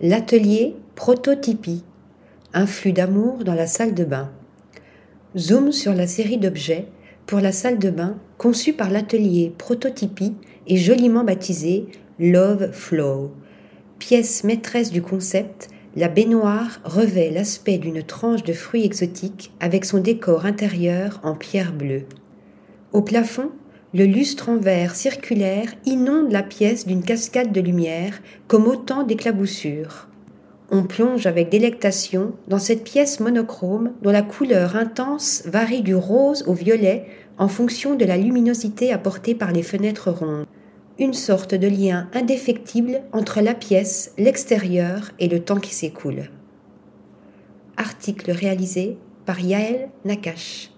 L'atelier Prototypie. Un flux d'amour dans la salle de bain. Zoom sur la série d'objets pour la salle de bain conçue par l'atelier Prototypie et joliment baptisée Love Flow. Pièce maîtresse du concept, la baignoire revêt l'aspect d'une tranche de fruits exotiques avec son décor intérieur en pierre bleue. Au plafond, le lustre en verre circulaire inonde la pièce d'une cascade de lumière comme autant d'éclaboussures. On plonge avec délectation dans cette pièce monochrome dont la couleur intense varie du rose au violet en fonction de la luminosité apportée par les fenêtres rondes. Une sorte de lien indéfectible entre la pièce, l'extérieur et le temps qui s'écoule. Article réalisé par Yaël Nakache.